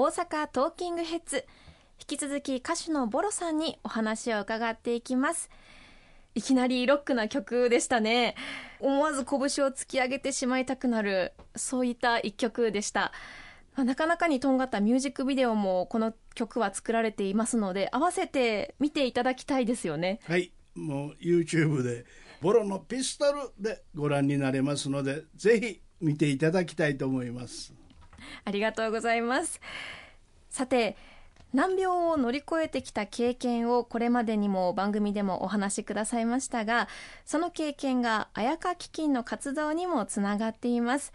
大阪トーキングヘッズ。引き続き歌手のボロさんにお話を伺っていきます。いきなりロックな曲でしたね。思わず拳を突き上げてしまいたくなるそういった一曲でした。なかなかにとんがったミュージックビデオもこの曲は作られていますので合わせて見ていただきたいですよね。はい。もう YouTube でボロのピストルでご覧になれますのでぜひ見ていただきたいと思います。ありがとうございます。さて難病を乗り越えてきた経験をこれまでにも番組でもお話しくださいましたがその経験が綾香基金の活動にもつながっています。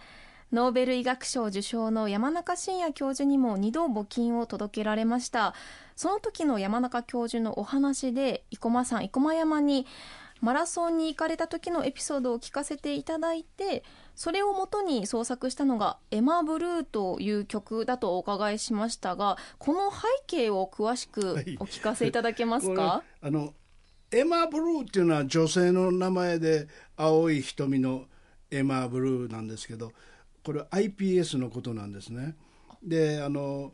ノーベル医学賞受賞の山中伸也教授にも2度募金を届けられました。その時の山中教授のお話で生駒さん生駒山にマラソンに行かれた時のエピソードを聞かせていただいてそれをもとに創作したのが「エマ・ブルー」という曲だとお伺いしましたがこの背景を詳しくお聞かせいただけますか、はい、あのエマ・ブルーっていうのは女性の名前で青い瞳のエマ・ブルーなんですけどこれ iPS のことなんですね。であの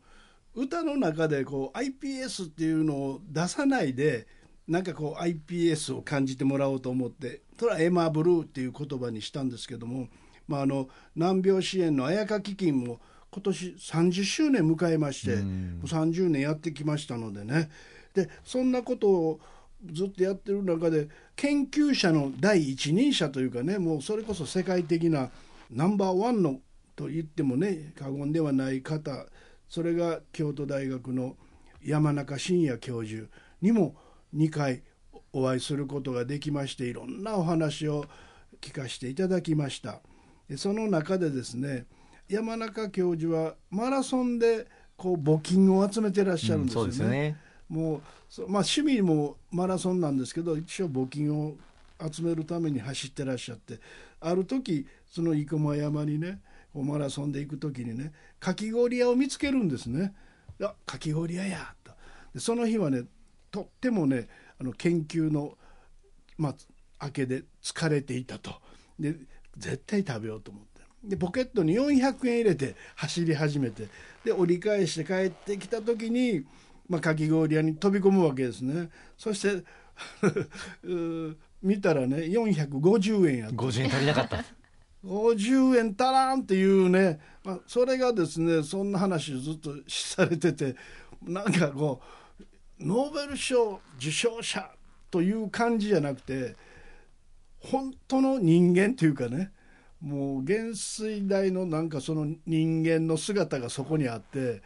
歌の中でこう iPS っていうのを出さないでなんかこう iPS を感じてもらおうと思ってそれはエマ・ブルーっていう言葉にしたんですけども、まあ、あの難病支援の綾香基金も今年30周年迎えまして、もう30年やってきましたのでね。でそんなことをずっとやってる中で研究者の第一人者というかねもうそれこそ世界的なナンバーワンのと言ってもね過言ではない方それが京都大学の山中伸也教授にも2回お会いすることができましていろんなお話を聞かせていただきましたその中でですね山中教授はマラソンでこう募金を集めてらっしゃるんですよね。うん、ねもうまあ、趣味もマラソンなんですけど一応募金を集めるために走ってらっしゃってある時その生駒山にねマラソンで行く時にねかき氷屋を見つけるんですね。あかき氷屋やとでその日はねとってもねあの研究の、まあ、明けで疲れていたと。で絶対食べようと思って。でポケットに400円入れて走り始めて。で折り返して帰ってきた時に、まあ、かき氷屋に飛び込むわけですね。そして 見たらね450円やった。50円足りなかった。50円足らんっていうね、まあ、それがですねそんな話をずっとされててなんかこうノーベル賞受賞者という感じじゃなくて本当の人間というかねもう元帥大のなんかその人間の姿がそこにあって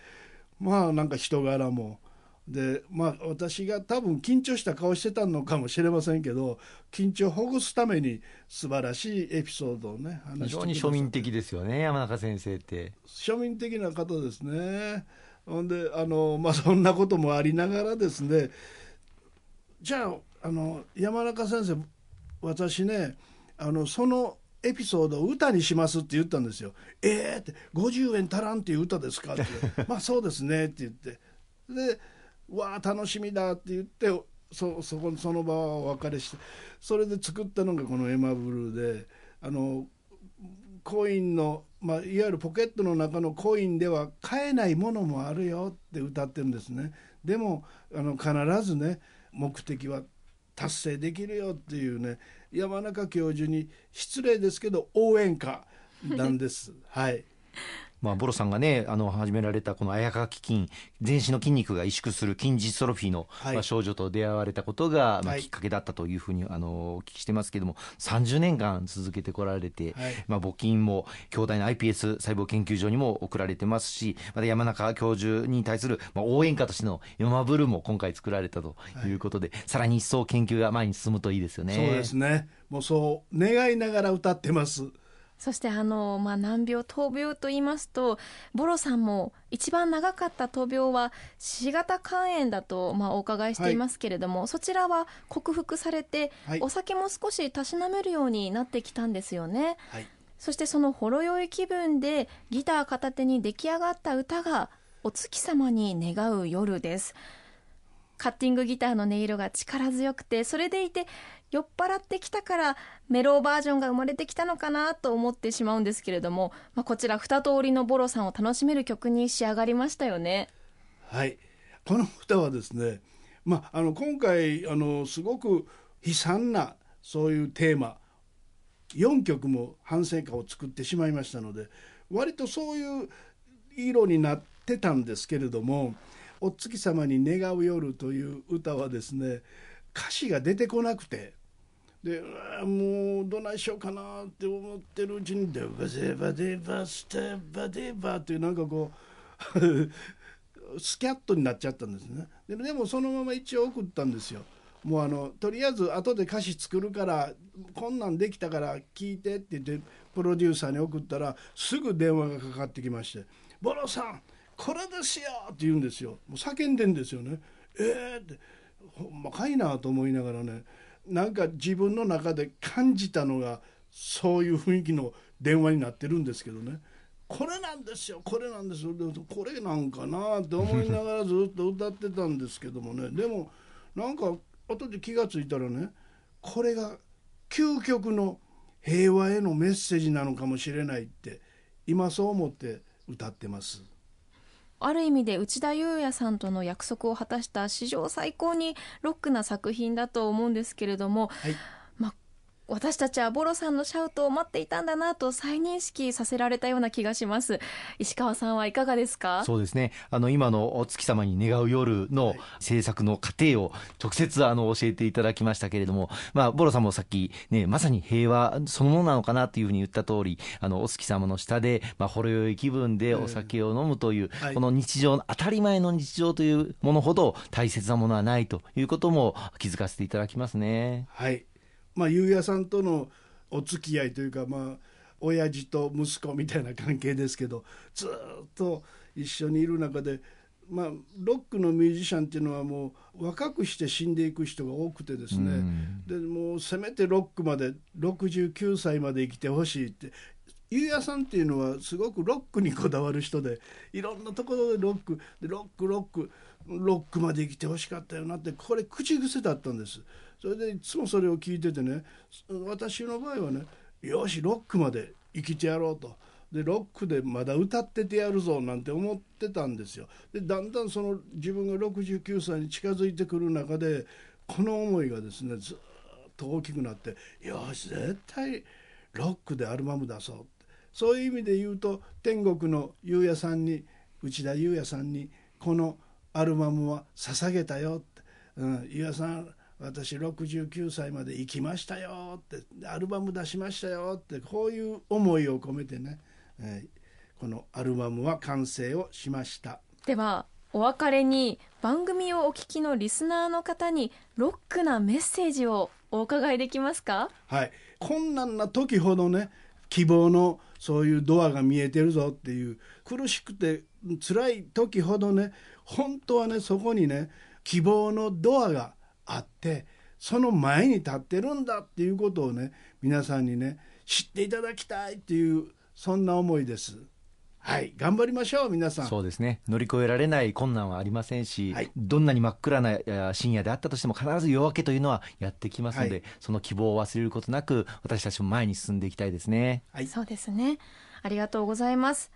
まあなんか人柄も。でまあ私が多分緊張した顔してたのかもしれませんけど緊張をほぐすために素晴らしいエピソードをね非常に庶民的ですよね山中先生って。庶民的な方ですねほんであの、まあ、そんなこともありながらですねじゃああの山中先生私ねあのそのエピソードを歌にしますって言ったんですよ。えーって50円足らんっていう歌ですかって。まあそうですねって言って。でわあ楽しみだって言ってそそこその場はお別れして。それで作ったのがこの「エマブルーで」あのコインのまあ、いわゆるポケットの中のコインでは買えないものもあるよって歌ってるんですね。でもあの必ずね目的は達成できるよっていうね山中教授に失礼ですけど応援歌なんです。はい。まあ、ボロさんがね、あの、始められたこの綾香基金、全身の筋肉が萎縮する筋ジストロフィーの、はい、まあ、少女と出会われたことが、まあ、きっかけだったというふうに、あの、お聞きしてますけれども、30年間続けてこられて、はい、まあ、募金も、兄弟の iPS 細胞研究所にも送られてますし、また山中教授に対する、まあ、応援歌としての山ブルーも今回作られたということで、はい、さらに一層研究が前に進むといいですよね。そうですね。もうそう願いながら歌ってます。そしてあの、まあ、難病闘病と言いますとボロさんも一番長かった闘病は C 型肝炎だと、まあ、お伺いしていますけれども、はい、そちらは克服されて、はい、お酒も少したしなめるようになってきたんですよね。はい、そしてそのほろ酔い気分でギター片手に出来上がった歌が「お月様に願う夜」です。カッティングギターの音色が力強くてそれでいて酔っ払ってきたからメローバージョンが生まれてきたのかなと思ってしまうんですけれども、まあ、こちら2通りのボロさんを楽しめる曲に仕上がりましたよね。はいこの歌はですね、まあ、あの今回あのすごく悲惨なそういうテーマ4曲も反省歌を作ってしまいましたので割とそういう色になってたんですけれども「お月様に願う夜」という歌はですね歌詞が出てこなくて。でもうどないしようかなって思ってるうちに「デバデバデバステバデバ」っていうなんかこう スキャットになっちゃったんですねででもそのまま一応送ったんですよもうあのとりあえず後で歌詞作るからこんなんできたから聞いてって言ってプロデューサーに送ったらすぐ電話がかかってきまして「ボロさんこれですよ!」って言うんですよ。もう叫んでんですよね。えーって。ほんまかいなと思いながらねなんか自分の中で感じたのがそういう雰囲気の電話になってるんですけどね。これなんですよこれなんですよ。これなんかなって思いながら ずっと歌ってたんですけどもね。でもなんか後で気が付いたらねこれが究極の平和へのメッセージなのかもしれないって今そう思って歌ってます。ある意味で内田裕也さんとの約束を果たした史上最高にロックな作品だと思うんですけれども、はい、私たちはボロさんのシャウトを待っていたんだなと再認識させられたような気がします。石川さんはいかがですか？そうですね。あの今のお月様に願う夜の制作の過程を直接あの教えていただきましたけれどもまあボロさんもさっきねまさに平和そのものなのかなというふうに言った通りあのお月様の下でまあほろ酔い気分でお酒を飲むという、この日常の当たり前の日常というものほど大切なものはないということも気づかせていただきますね。はいまあ裕也さんとのお付き合いというかまあ親父と息子みたいな関係ですけどずっと一緒にいる中でまあ、ロックのミュージシャンっていうのはもう若くして死んでいく人が多くてですね、うん、でもうせめてロックまで69歳まで生きてほしいって。ゆうやさんっていうのはすごくロックにこだわる人でいろんなところでロックでロックロックロックまで生きてほしかったよなってこれ口癖だったんです。それでいつもそれを聞いててね私の場合はねよしロックまで生きてやろうと。でロックでまだ歌っててやるぞなんて思ってたんですよ。でだんだんその自分が69歳に近づいてくる中でこの思いがですねずっと大きくなってよし絶対ロックでアルバム出そうそういう意味で言うと天国の優也さんに内田裕也さんにこのアルバムは捧げたよって、うん、優也さん私69歳まで生きましたよってアルバム出しましたよってこういう思いを込めてね、えー、このアルバムは完成をしました。ではお別れに番組をお聞きのリスナーの方にロックなメッセージをお伺いできますか？はい。困難な時ほどね希望のそういうドアが見えてるぞっていう苦しくて辛い時ほどね本当はねそこにね希望のドアがあってその前に立ってるんだっていうことをね皆さんにね知っていただきたいっていうそんな思いです。はい頑張りましょう皆さん。そうですね。乗り越えられない困難はありませんし、はい、どんなに真っ暗な深夜であったとしても必ず夜明けというのはやってきますので、はい、その希望を忘れることなく私たちも前に進んでいきたいですね、はい、そうですね。ありがとうございます。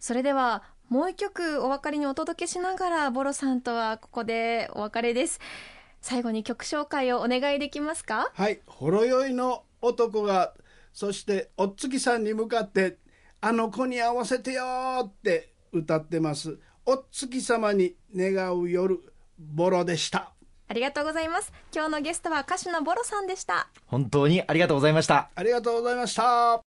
それではもう一曲お別れにお届けしながらボロさんとはここでお別れです最後に曲紹介をお願いできますか？はい。ほろ酔いの男がそしておっつきさんに向かってあの子に合わせてよって歌ってます。おっつき様に願う夜ボロでした。ありがとうございます。今日のゲストは歌手のボロさんでした。本当にありがとうございました。ありがとうございました